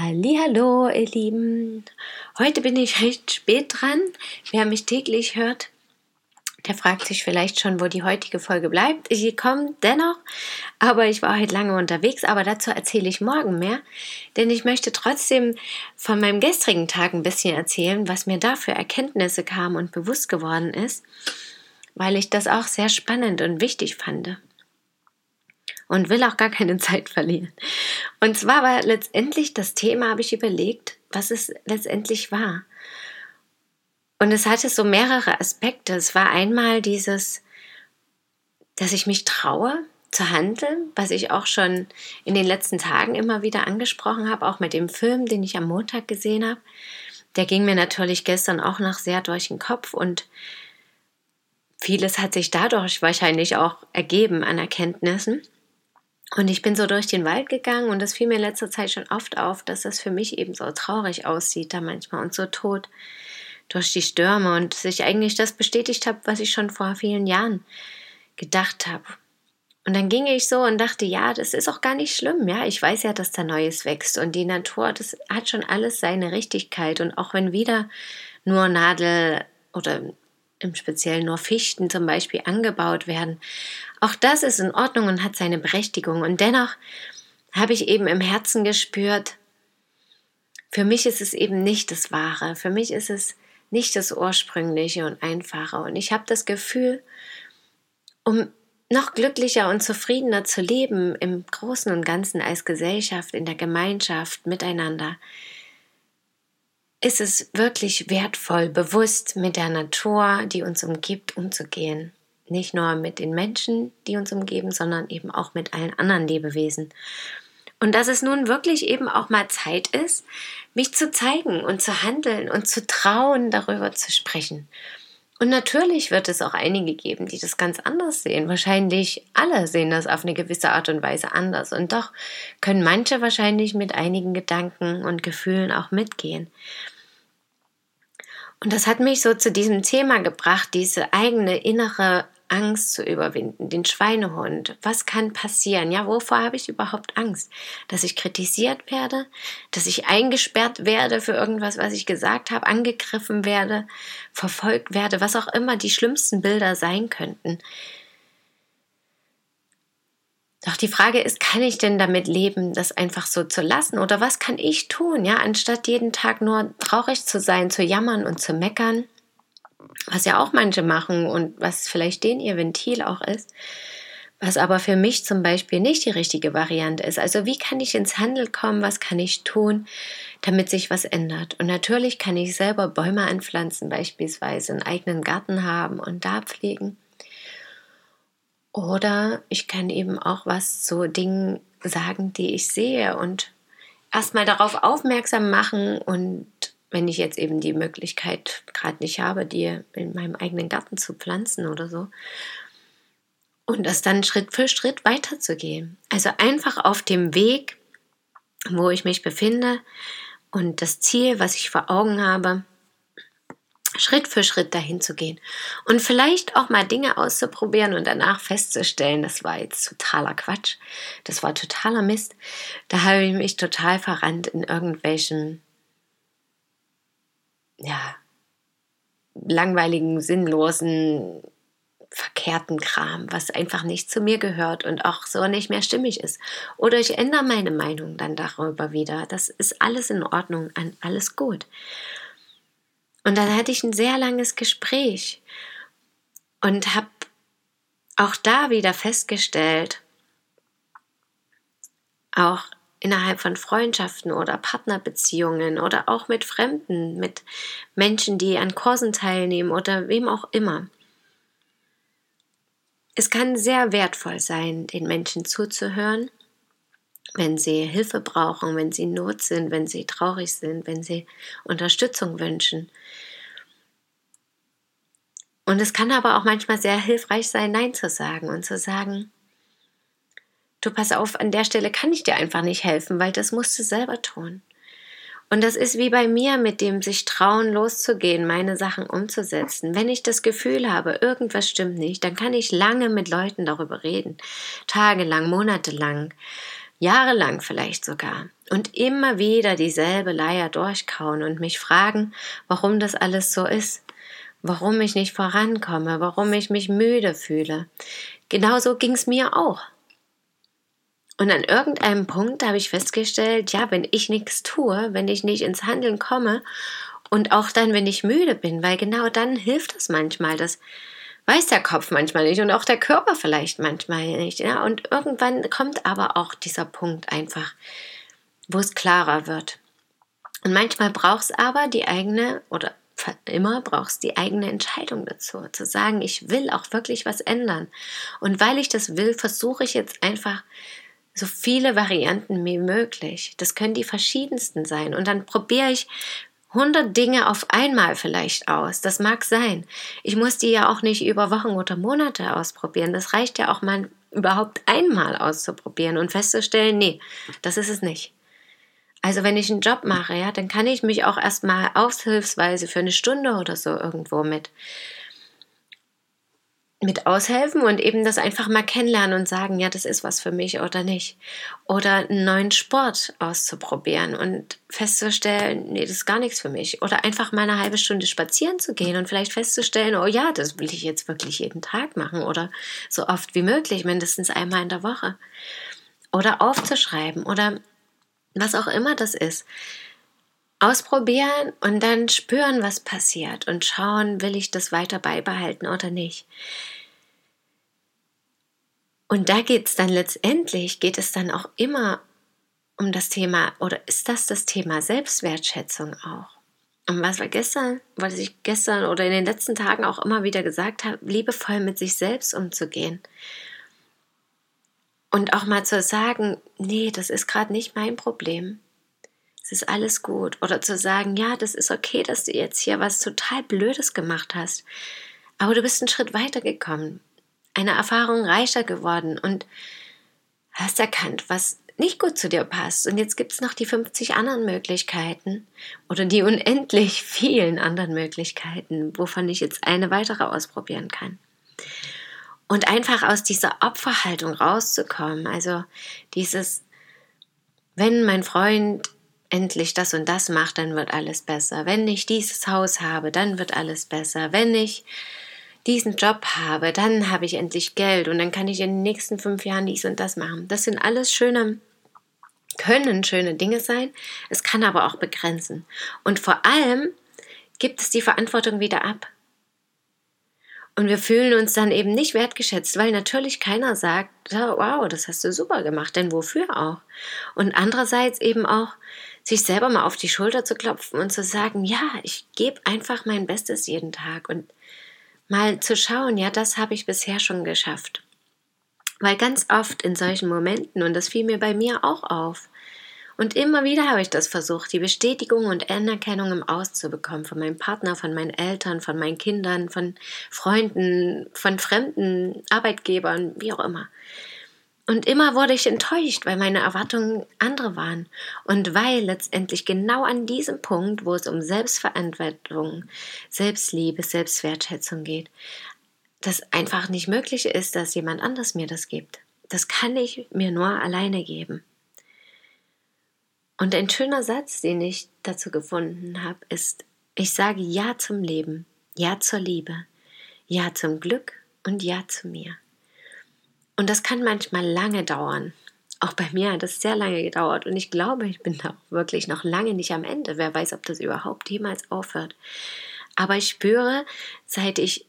Hallo, ihr Lieben. Heute bin ich recht spät dran. Wer mich täglich hört, der fragt sich vielleicht schon, wo die heutige Folge bleibt. Sie kommt dennoch, aber ich war heute lange unterwegs, aber dazu erzähle ich morgen mehr, denn ich möchte trotzdem von meinem gestrigen Tag ein bisschen erzählen, was mir da für Erkenntnisse kam und bewusst geworden ist, weil ich das auch sehr spannend und wichtig fand und will auch gar keine Zeit verlieren. Und zwar war letztendlich das Thema, habe ich überlegt, was es letztendlich war. Und es hatte so mehrere Aspekte. Es war einmal dieses, dass ich mich traue zu handeln, was ich auch schon in den letzten Tagen immer wieder angesprochen habe, auch mit dem Film, den ich am Montag gesehen habe. Der ging mir natürlich gestern auch noch sehr durch den Kopf und vieles hat sich dadurch wahrscheinlich auch ergeben an Erkenntnissen. Und ich bin so durch den Wald gegangen und es fiel mir in letzter Zeit schon oft auf, dass das für mich eben so traurig aussieht da manchmal und so tot durch die Stürme und sich eigentlich das bestätigt habe, was ich schon vor vielen Jahren gedacht habe. Und dann ging ich so und dachte, ja, das ist auch gar nicht schlimm, ja. Ich weiß ja, dass da Neues wächst und die Natur, das hat schon alles seine Richtigkeit. Und auch wenn wieder nur Nadel oder im Speziellen nur Fichten zum Beispiel angebaut werden, auch das ist in Ordnung und hat seine Berechtigung. Und dennoch habe ich eben im Herzen gespürt, für mich ist es eben nicht das Wahre. Für mich ist es nicht das Ursprüngliche und Einfache. Und ich habe das Gefühl, um noch glücklicher und zufriedener zu leben im Großen und Ganzen als Gesellschaft, in der Gemeinschaft, miteinander, ist es wirklich wertvoll, bewusst mit der Natur, die uns umgibt, umzugehen. Nicht nur mit den Menschen, die uns umgeben, sondern eben auch mit allen anderen Lebewesen. Und dass es nun wirklich eben auch mal Zeit ist, mich zu zeigen und zu handeln und zu trauen, darüber zu sprechen. Und natürlich wird es auch einige geben, die das ganz anders sehen. Wahrscheinlich alle sehen das auf eine gewisse Art und Weise anders. Und doch können manche wahrscheinlich mit einigen Gedanken und Gefühlen auch mitgehen. Und das hat mich so zu diesem Thema gebracht, diese eigene innere Angst zu überwinden, den Schweinehund. Was kann passieren? Ja, wovor habe ich überhaupt Angst? Dass ich kritisiert werde, dass ich eingesperrt werde für irgendwas, was ich gesagt habe, angegriffen werde, verfolgt werde, was auch immer die schlimmsten Bilder sein könnten. Doch die Frage ist, kann ich denn damit leben, das einfach so zu lassen? Oder was kann ich tun, ja, anstatt jeden Tag nur traurig zu sein, zu jammern und zu meckern? Was ja auch manche machen und was vielleicht den ihr Ventil auch ist, was aber für mich zum Beispiel nicht die richtige Variante ist. Also wie kann ich ins Handel kommen, was kann ich tun, damit sich was ändert? Und natürlich kann ich selber Bäume anpflanzen, beispielsweise einen eigenen Garten haben und da pflegen. Oder ich kann eben auch was zu Dingen sagen, die ich sehe und erstmal darauf aufmerksam machen und wenn ich jetzt eben die Möglichkeit gerade nicht habe, die in meinem eigenen Garten zu pflanzen oder so. Und das dann Schritt für Schritt weiterzugehen. Also einfach auf dem Weg, wo ich mich befinde und das Ziel, was ich vor Augen habe, Schritt für Schritt dahin zu gehen. Und vielleicht auch mal Dinge auszuprobieren und danach festzustellen, das war jetzt totaler Quatsch, das war totaler Mist. Da habe ich mich total verrannt in irgendwelchen ja, langweiligen, sinnlosen, verkehrten Kram, was einfach nicht zu mir gehört und auch so nicht mehr stimmig ist. Oder ich ändere meine Meinung dann darüber wieder. Das ist alles in Ordnung, alles gut. Und dann hatte ich ein sehr langes Gespräch und habe auch da wieder festgestellt, auch innerhalb von Freundschaften oder Partnerbeziehungen oder auch mit Fremden, mit Menschen, die an Kursen teilnehmen oder wem auch immer. Es kann sehr wertvoll sein, den Menschen zuzuhören wenn sie Hilfe brauchen, wenn sie in Not sind, wenn sie traurig sind, wenn sie Unterstützung wünschen. Und es kann aber auch manchmal sehr hilfreich sein, Nein zu sagen und zu sagen, du pass auf, an der Stelle kann ich dir einfach nicht helfen, weil das musst du selber tun. Und das ist wie bei mir mit dem sich trauen, loszugehen, meine Sachen umzusetzen. Wenn ich das Gefühl habe, irgendwas stimmt nicht, dann kann ich lange mit Leuten darüber reden. Tagelang, monatelang, jahrelang vielleicht sogar. Und immer wieder dieselbe Leier durchkauen und mich fragen, warum das alles so ist. Warum ich nicht vorankomme, warum ich mich müde fühle. Genauso ging's mir auch. Und an irgendeinem Punkt habe ich festgestellt, ja, wenn ich nichts tue, wenn ich nicht ins Handeln komme und auch dann, wenn ich müde bin, weil genau dann hilft es manchmal, das weiß der Kopf manchmal nicht und auch der Körper vielleicht manchmal nicht. Ja? Und irgendwann kommt aber auch dieser Punkt einfach, wo es klarer wird. Und manchmal braucht es aber die eigene oder immer brauchst die eigene Entscheidung dazu, zu sagen, ich will auch wirklich was ändern. Und weil ich das will, versuche ich jetzt einfach so viele Varianten wie möglich. Das können die verschiedensten sein. Und dann probiere ich 100 Dinge auf einmal vielleicht aus. Das mag sein. Ich muss die ja auch nicht über Wochen oder Monate ausprobieren. Das reicht ja auch mal überhaupt einmal auszuprobieren und festzustellen, nee, das ist es nicht. Also wenn ich einen Job mache, ja, dann kann ich mich auch erstmal aushilfsweise für eine Stunde oder so irgendwo mit mit aushelfen und eben das einfach mal kennenlernen und sagen, ja, das ist was für mich oder nicht. Oder einen neuen Sport auszuprobieren und festzustellen, nee, das ist gar nichts für mich. Oder einfach mal eine halbe Stunde spazieren zu gehen und vielleicht festzustellen, oh ja, das will ich jetzt wirklich jeden Tag machen oder so oft wie möglich, mindestens einmal in der Woche. Oder aufzuschreiben oder was auch immer das ist ausprobieren und dann spüren, was passiert und schauen, will ich das weiter beibehalten oder nicht. Und da geht es dann letztendlich, geht es dann auch immer um das Thema, oder ist das das Thema Selbstwertschätzung auch? Und was wir gestern, was ich gestern oder in den letzten Tagen auch immer wieder gesagt habe, liebevoll mit sich selbst umzugehen. Und auch mal zu sagen, nee, das ist gerade nicht mein Problem es ist alles gut. Oder zu sagen, ja, das ist okay, dass du jetzt hier was total Blödes gemacht hast. Aber du bist einen Schritt weiter gekommen, eine Erfahrung reicher geworden und hast erkannt, was nicht gut zu dir passt. Und jetzt gibt es noch die 50 anderen Möglichkeiten oder die unendlich vielen anderen Möglichkeiten, wovon ich jetzt eine weitere ausprobieren kann. Und einfach aus dieser Opferhaltung rauszukommen, also dieses, wenn mein Freund endlich das und das macht, dann wird alles besser. Wenn ich dieses Haus habe, dann wird alles besser. Wenn ich diesen Job habe, dann habe ich endlich Geld und dann kann ich in den nächsten fünf Jahren dies und das machen. Das sind alles schöne, können schöne Dinge sein. Es kann aber auch begrenzen. Und vor allem gibt es die Verantwortung wieder ab. Und wir fühlen uns dann eben nicht wertgeschätzt, weil natürlich keiner sagt, wow, das hast du super gemacht, denn wofür auch? Und andererseits eben auch, sich selber mal auf die Schulter zu klopfen und zu sagen, ja, ich gebe einfach mein Bestes jeden Tag und mal zu schauen, ja, das habe ich bisher schon geschafft. Weil ganz oft in solchen Momenten, und das fiel mir bei mir auch auf, und immer wieder habe ich das versucht, die Bestätigung und Anerkennung im Aus zu bekommen von meinem Partner, von meinen Eltern, von meinen Kindern, von Freunden, von fremden Arbeitgebern, wie auch immer. Und immer wurde ich enttäuscht, weil meine Erwartungen andere waren. Und weil letztendlich genau an diesem Punkt, wo es um Selbstverantwortung, Selbstliebe, Selbstwertschätzung geht, das einfach nicht möglich ist, dass jemand anders mir das gibt. Das kann ich mir nur alleine geben. Und ein schöner Satz, den ich dazu gefunden habe, ist, ich sage Ja zum Leben, Ja zur Liebe, Ja zum Glück und Ja zu mir. Und das kann manchmal lange dauern. Auch bei mir hat es sehr lange gedauert und ich glaube, ich bin da wirklich noch lange nicht am Ende. Wer weiß, ob das überhaupt jemals aufhört. Aber ich spüre, seit ich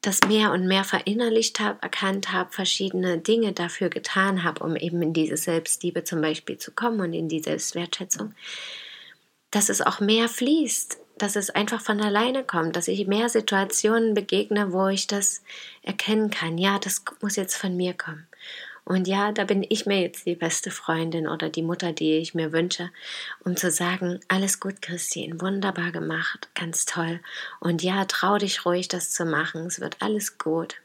das mehr und mehr verinnerlicht habe, erkannt habe, verschiedene Dinge dafür getan habe, um eben in diese Selbstliebe zum Beispiel zu kommen und in die Selbstwertschätzung, dass es auch mehr fließt, dass es einfach von alleine kommt, dass ich mehr Situationen begegne, wo ich das erkennen kann. Ja, das muss jetzt von mir kommen. Und ja, da bin ich mir jetzt die beste Freundin oder die Mutter, die ich mir wünsche, um zu sagen, alles gut, Christine, wunderbar gemacht, ganz toll. Und ja, trau dich ruhig, das zu machen. Es wird alles gut.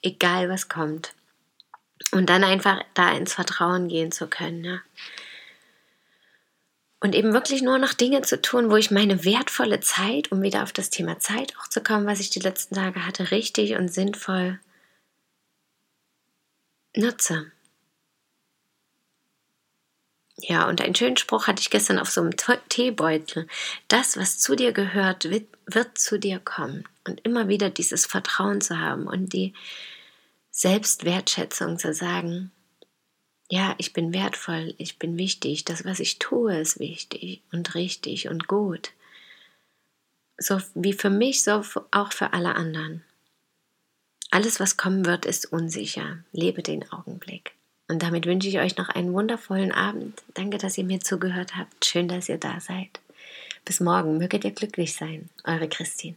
Egal was kommt. Und dann einfach da ins Vertrauen gehen zu können. Ne? Und eben wirklich nur noch Dinge zu tun, wo ich meine wertvolle Zeit, um wieder auf das Thema Zeit auch zu kommen, was ich die letzten Tage hatte, richtig und sinnvoll nutze. Ja, und einen schönen Spruch hatte ich gestern auf so einem Teebeutel. Das, was zu dir gehört, wird, wird zu dir kommen. Und immer wieder dieses Vertrauen zu haben und die Selbstwertschätzung zu sagen, ja, ich bin wertvoll, ich bin wichtig, das, was ich tue, ist wichtig und richtig und gut. So wie für mich, so auch für alle anderen. Alles, was kommen wird, ist unsicher. Lebe den Augenblick. Und damit wünsche ich euch noch einen wundervollen Abend. Danke, dass ihr mir zugehört habt. Schön, dass ihr da seid. Bis morgen. Möget ihr glücklich sein. Eure Christine.